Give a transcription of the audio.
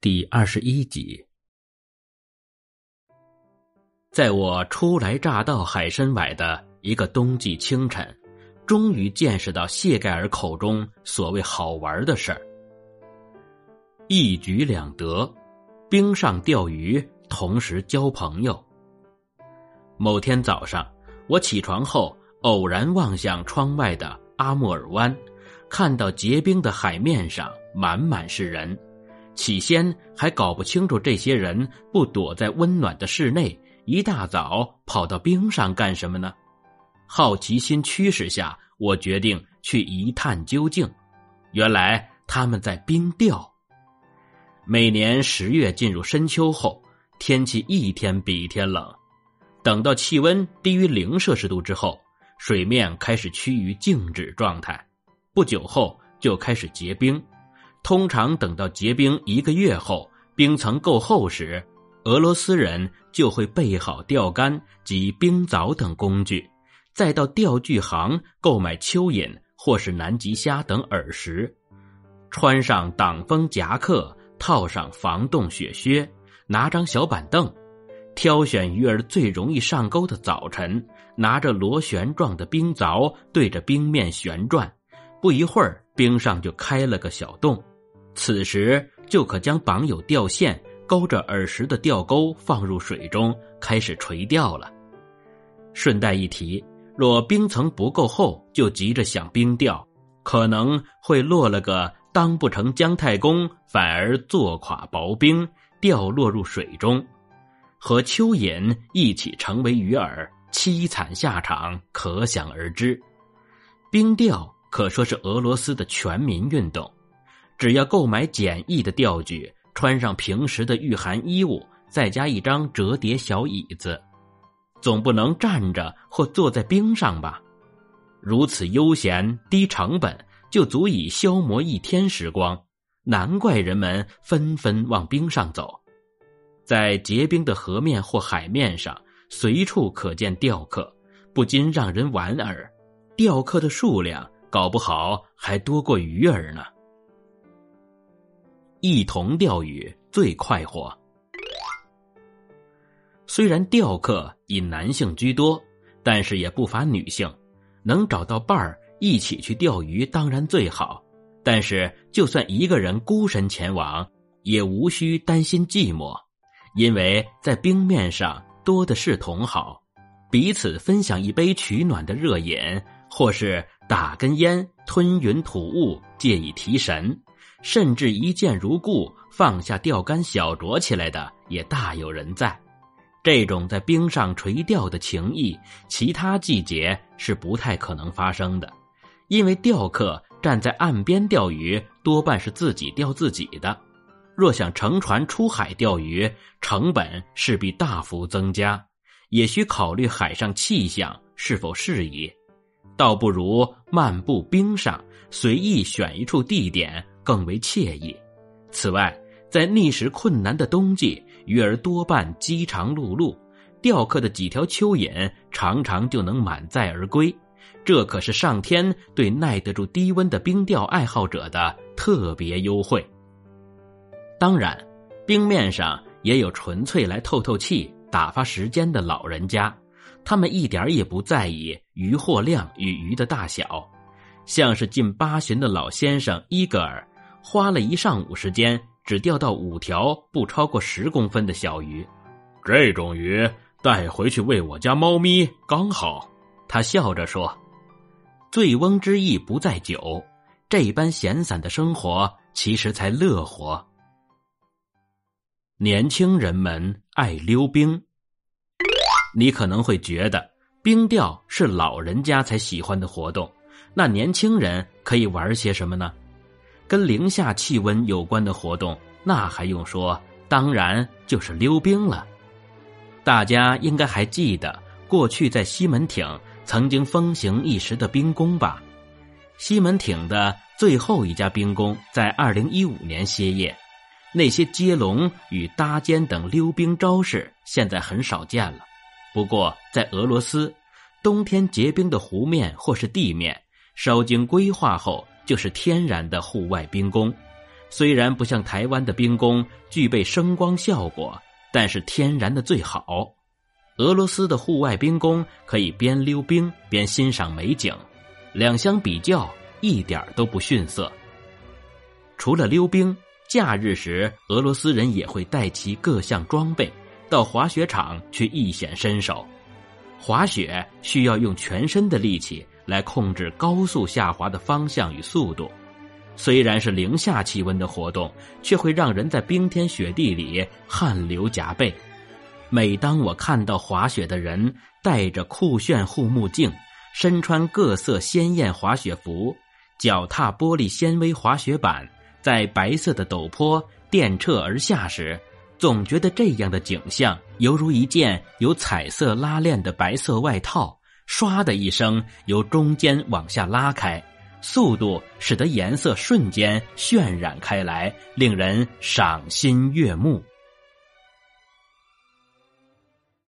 第二十一集，在我初来乍到海参崴的一个冬季清晨，终于见识到谢盖尔口中所谓好玩的事儿。一举两得，冰上钓鱼，同时交朋友。某天早上，我起床后偶然望向窗外的阿穆尔湾，看到结冰的海面上满满是人。起先还搞不清楚这些人不躲在温暖的室内，一大早跑到冰上干什么呢？好奇心驱使下，我决定去一探究竟。原来他们在冰钓。每年十月进入深秋后，天气一天比一天冷，等到气温低于零摄氏度之后，水面开始趋于静止状态，不久后就开始结冰。通常等到结冰一个月后，冰层够厚时，俄罗斯人就会备好钓竿及冰凿等工具，再到钓具行购买蚯蚓或是南极虾等饵食，穿上挡风夹克，套上防冻雪靴，拿张小板凳，挑选鱼儿最容易上钩的早晨，拿着螺旋状的冰凿对着冰面旋转，不一会儿，冰上就开了个小洞。此时就可将绑有钓线、勾着饵食的钓钩放入水中，开始垂钓了。顺带一提，若冰层不够厚就急着想冰钓，可能会落了个当不成姜太公，反而坐垮薄冰，掉落入水中，和蚯蚓一起成为鱼饵，凄惨下场可想而知。冰钓可说是俄罗斯的全民运动。只要购买简易的钓具，穿上平时的御寒衣物，再加一张折叠小椅子，总不能站着或坐在冰上吧？如此悠闲低成本，就足以消磨一天时光。难怪人们纷纷往冰上走，在结冰的河面或海面上，随处可见钓客，不禁让人莞尔。钓客的数量，搞不好还多过鱼儿呢。一同钓鱼最快活。虽然钓客以男性居多，但是也不乏女性。能找到伴儿一起去钓鱼当然最好，但是就算一个人孤身前往，也无需担心寂寞，因为在冰面上多的是同好，彼此分享一杯取暖的热饮，或是打根烟，吞云吐雾，借以提神。甚至一见如故，放下钓竿小酌起来的也大有人在。这种在冰上垂钓的情谊，其他季节是不太可能发生的，因为钓客站在岸边钓鱼，多半是自己钓自己的。若想乘船出海钓鱼，成本势必大幅增加，也需考虑海上气象是否适宜，倒不如漫步冰上，随意选一处地点。更为惬意。此外，在觅食困难的冬季，鱼儿多半饥肠辘辘，钓客的几条蚯蚓常常就能满载而归。这可是上天对耐得住低温的冰钓爱好者的特别优惠。当然，冰面上也有纯粹来透透气、打发时间的老人家，他们一点也不在意鱼货量与鱼的大小，像是近八旬的老先生伊格尔。花了一上午时间，只钓到五条不超过十公分的小鱼。这种鱼带回去喂我家猫咪刚好。他笑着说：“醉翁之意不在酒，这般闲散的生活其实才乐活。”年轻人们爱溜冰。你可能会觉得冰钓是老人家才喜欢的活动，那年轻人可以玩些什么呢？跟零下气温有关的活动，那还用说？当然就是溜冰了。大家应该还记得过去在西门町曾经风行一时的冰宫吧？西门町的最后一家冰宫在二零一五年歇业，那些接龙与搭肩等溜冰招式现在很少见了。不过在俄罗斯，冬天结冰的湖面或是地面，稍经规划后。就是天然的户外冰宫，虽然不像台湾的冰宫具备声光效果，但是天然的最好。俄罗斯的户外冰宫可以边溜冰边欣赏美景，两相比较一点都不逊色。除了溜冰，假日时俄罗斯人也会带齐各项装备到滑雪场去一显身手。滑雪需要用全身的力气来控制高速下滑的方向与速度，虽然是零下气温的活动，却会让人在冰天雪地里汗流浃背。每当我看到滑雪的人戴着酷炫护目镜，身穿各色鲜艳滑雪服，脚踏玻璃纤维滑雪板，在白色的陡坡电掣而下时，总觉得这样的景象犹如一件有彩色拉链的白色外套，唰的一声由中间往下拉开，速度使得颜色瞬间渲染开来，令人赏心悦目。